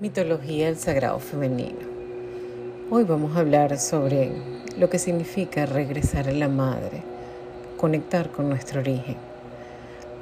Mitología del Sagrado Femenino. Hoy vamos a hablar sobre lo que significa regresar a la madre, conectar con nuestro origen.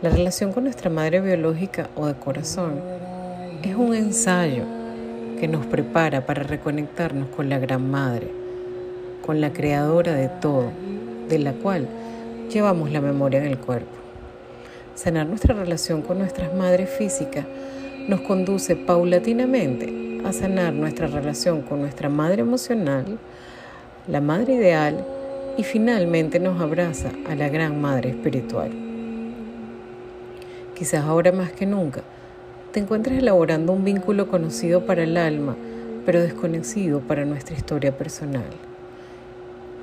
La relación con nuestra madre biológica o de corazón es un ensayo que nos prepara para reconectarnos con la Gran Madre, con la creadora de todo, de la cual llevamos la memoria en el cuerpo. Sanar nuestra relación con nuestras madres físicas nos conduce paulatinamente a sanar nuestra relación con nuestra madre emocional, la madre ideal y finalmente nos abraza a la gran madre espiritual. Quizás ahora más que nunca te encuentres elaborando un vínculo conocido para el alma, pero desconocido para nuestra historia personal.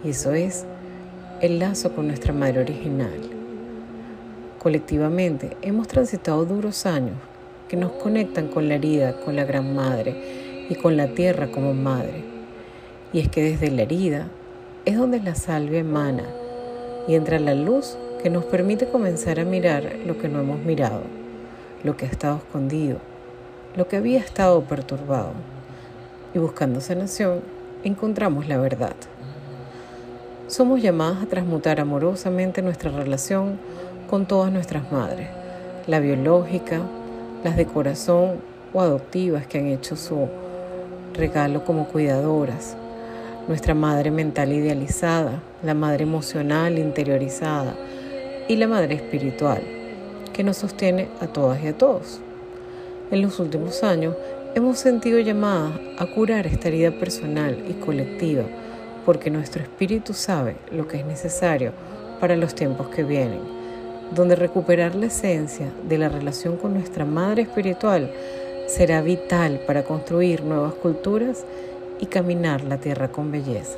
Y eso es el lazo con nuestra madre original. Colectivamente hemos transitado duros años que nos conectan con la herida, con la gran madre y con la tierra como madre. Y es que desde la herida es donde la salvia emana y entra la luz que nos permite comenzar a mirar lo que no hemos mirado, lo que ha estado escondido, lo que había estado perturbado. Y buscando sanación, encontramos la verdad. Somos llamadas a transmutar amorosamente nuestra relación con todas nuestras madres, la biológica, las de corazón o adoptivas que han hecho su regalo como cuidadoras, nuestra madre mental idealizada, la madre emocional interiorizada y la madre espiritual, que nos sostiene a todas y a todos. En los últimos años hemos sentido llamadas a curar esta herida personal y colectiva, porque nuestro espíritu sabe lo que es necesario para los tiempos que vienen donde recuperar la esencia de la relación con nuestra madre espiritual será vital para construir nuevas culturas y caminar la tierra con belleza.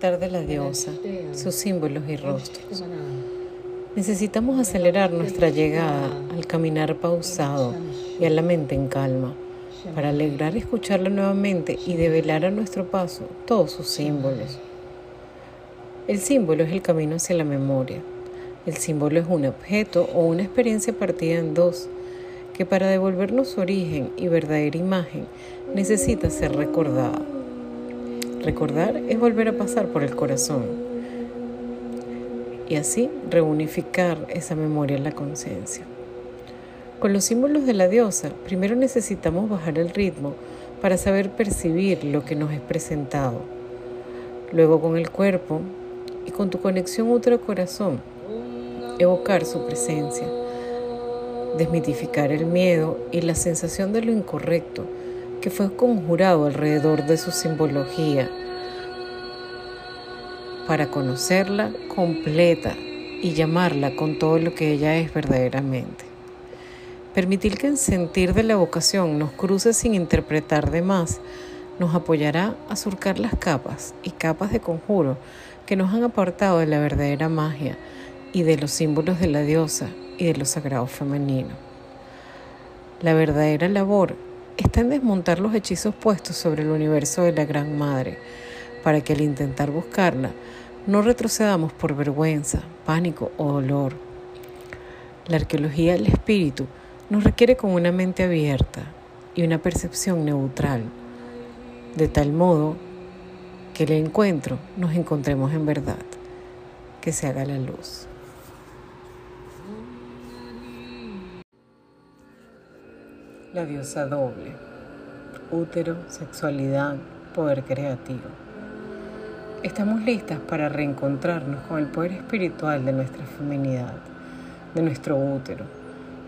De la diosa, sus símbolos y rostros. Necesitamos acelerar nuestra llegada al caminar pausado y a la mente en calma, para alegrar escucharla nuevamente y develar a nuestro paso todos sus símbolos. El símbolo es el camino hacia la memoria. El símbolo es un objeto o una experiencia partida en dos, que para devolvernos su origen y verdadera imagen necesita ser recordada. Recordar es volver a pasar por el corazón y así reunificar esa memoria en la conciencia. Con los símbolos de la diosa, primero necesitamos bajar el ritmo para saber percibir lo que nos es presentado. Luego con el cuerpo y con tu conexión útero-corazón, evocar su presencia, desmitificar el miedo y la sensación de lo incorrecto que fue conjurado alrededor de su simbología para conocerla completa y llamarla con todo lo que ella es verdaderamente. Permitir que el sentir de la vocación nos cruce sin interpretar de más nos apoyará a surcar las capas y capas de conjuro que nos han apartado de la verdadera magia y de los símbolos de la diosa y de lo sagrado femenino. La verdadera labor está en desmontar los hechizos puestos sobre el universo de la Gran Madre, para que al intentar buscarla no retrocedamos por vergüenza, pánico o dolor. La arqueología del espíritu nos requiere con una mente abierta y una percepción neutral, de tal modo que el encuentro nos encontremos en verdad, que se haga la luz. La diosa doble. útero, sexualidad, poder creativo. Estamos listas para reencontrarnos con el poder espiritual de nuestra feminidad, de nuestro útero,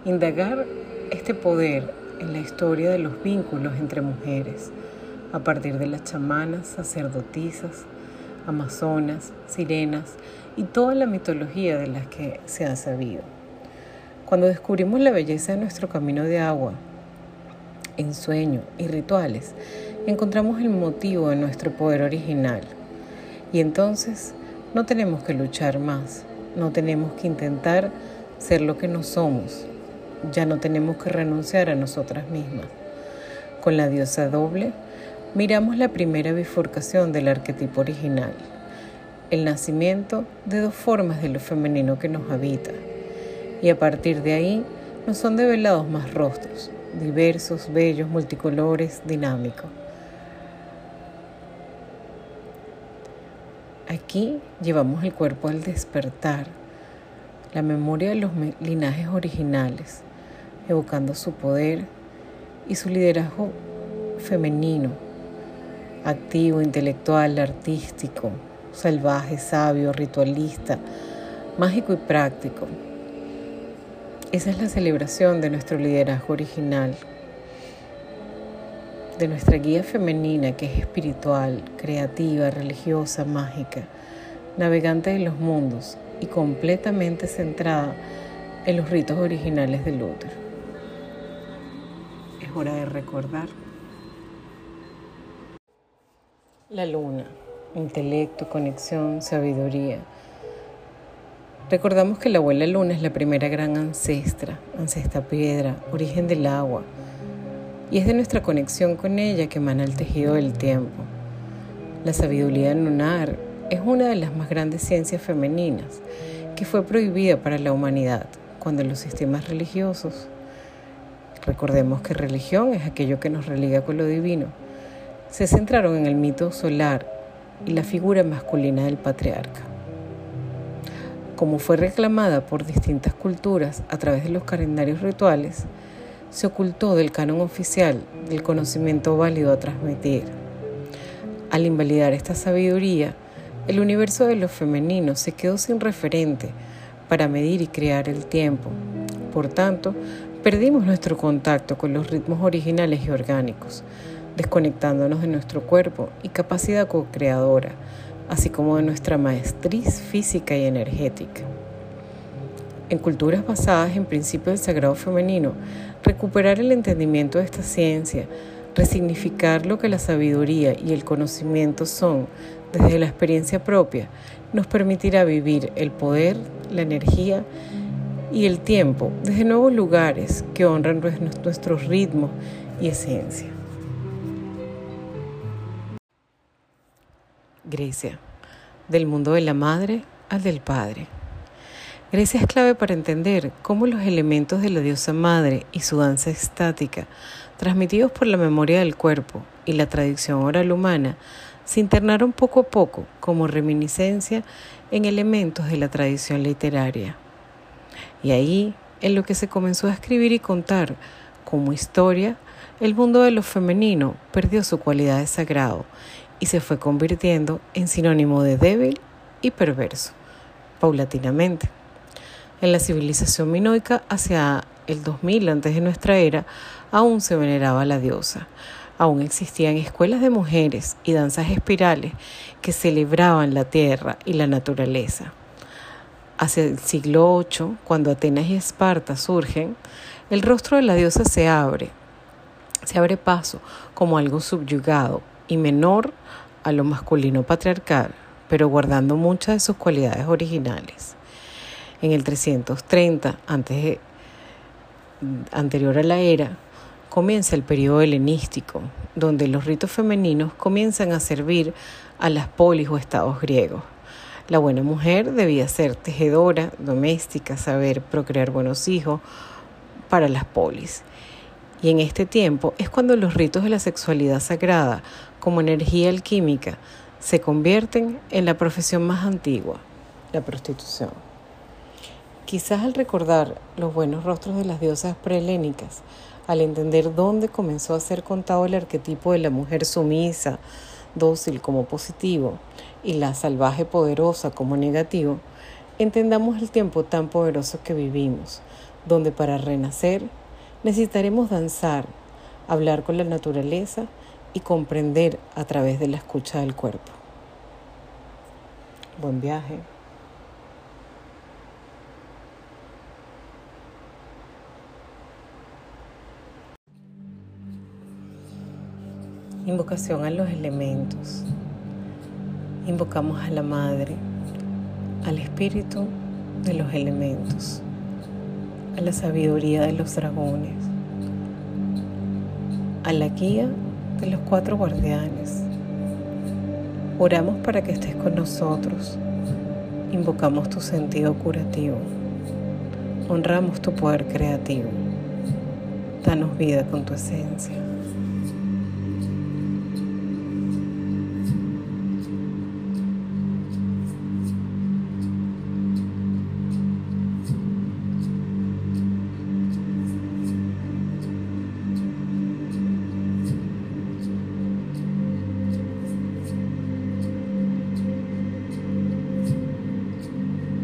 indagar este poder en la historia de los vínculos entre mujeres, a partir de las chamanas, sacerdotisas, amazonas, sirenas y toda la mitología de las que se ha sabido. Cuando descubrimos la belleza de nuestro camino de agua, en sueño y rituales, encontramos el motivo de nuestro poder original. Y entonces no tenemos que luchar más, no tenemos que intentar ser lo que no somos, ya no tenemos que renunciar a nosotras mismas. Con la diosa doble, miramos la primera bifurcación del arquetipo original, el nacimiento de dos formas de lo femenino que nos habita, y a partir de ahí nos son develados más rostros, diversos, bellos, multicolores, dinámicos. Aquí llevamos el cuerpo al despertar, la memoria de los linajes originales, evocando su poder y su liderazgo femenino activo, intelectual, artístico, salvaje, sabio, ritualista, mágico y práctico. Esa es la celebración de nuestro liderazgo original, de nuestra guía femenina que es espiritual, creativa, religiosa, mágica, navegante de los mundos y completamente centrada en los ritos originales del útero. Es hora de recordar La luna, intelecto, conexión, sabiduría. Recordamos que la abuela luna es la primera gran ancestra, ancestra piedra, origen del agua, y es de nuestra conexión con ella que emana el tejido del tiempo. La sabiduría lunar es una de las más grandes ciencias femeninas que fue prohibida para la humanidad cuando los sistemas religiosos, recordemos que religión es aquello que nos religa con lo divino, se centraron en el mito solar y la figura masculina del patriarca. Como fue reclamada por distintas culturas a través de los calendarios rituales, se ocultó del canon oficial del conocimiento válido a transmitir. Al invalidar esta sabiduría, el universo de lo femenino se quedó sin referente para medir y crear el tiempo. Por tanto, perdimos nuestro contacto con los ritmos originales y orgánicos, desconectándonos de nuestro cuerpo y capacidad co-creadora, así como de nuestra maestría física y energética. En culturas basadas en principios del sagrado femenino, recuperar el entendimiento de esta ciencia, resignificar lo que la sabiduría y el conocimiento son desde la experiencia propia, nos permitirá vivir el poder, la energía y el tiempo desde nuevos lugares que honran nuestros ritmos y esencia. Grecia, del mundo de la madre al del padre. Grecia es clave para entender cómo los elementos de la diosa madre y su danza estática, transmitidos por la memoria del cuerpo y la tradición oral humana, se internaron poco a poco como reminiscencia en elementos de la tradición literaria. Y ahí, en lo que se comenzó a escribir y contar como historia, el mundo de lo femenino perdió su cualidad de sagrado y se fue convirtiendo en sinónimo de débil y perverso, paulatinamente. En la civilización minoica hacia el 2000 antes de nuestra era, aún se veneraba a la diosa. Aún existían escuelas de mujeres y danzas espirales que celebraban la tierra y la naturaleza. Hacia el siglo VIII, cuando Atenas y Esparta surgen, el rostro de la diosa se abre, se abre paso como algo subyugado y menor a lo masculino patriarcal, pero guardando muchas de sus cualidades originales. En el 330, antes anterior a la era, comienza el periodo helenístico, donde los ritos femeninos comienzan a servir a las polis o estados griegos. La buena mujer debía ser tejedora, doméstica, saber procrear buenos hijos para las polis. Y en este tiempo es cuando los ritos de la sexualidad sagrada, como energía alquímica, se convierten en la profesión más antigua, la prostitución. Quizás al recordar los buenos rostros de las diosas prehelénicas, al entender dónde comenzó a ser contado el arquetipo de la mujer sumisa, dócil como positivo y la salvaje poderosa como negativo, entendamos el tiempo tan poderoso que vivimos, donde para renacer necesitaremos danzar, hablar con la naturaleza y comprender a través de la escucha del cuerpo. Buen viaje. Invocación a los elementos. Invocamos a la Madre, al Espíritu de los elementos, a la sabiduría de los dragones, a la guía de los cuatro guardianes. Oramos para que estés con nosotros. Invocamos tu sentido curativo. Honramos tu poder creativo. Danos vida con tu esencia.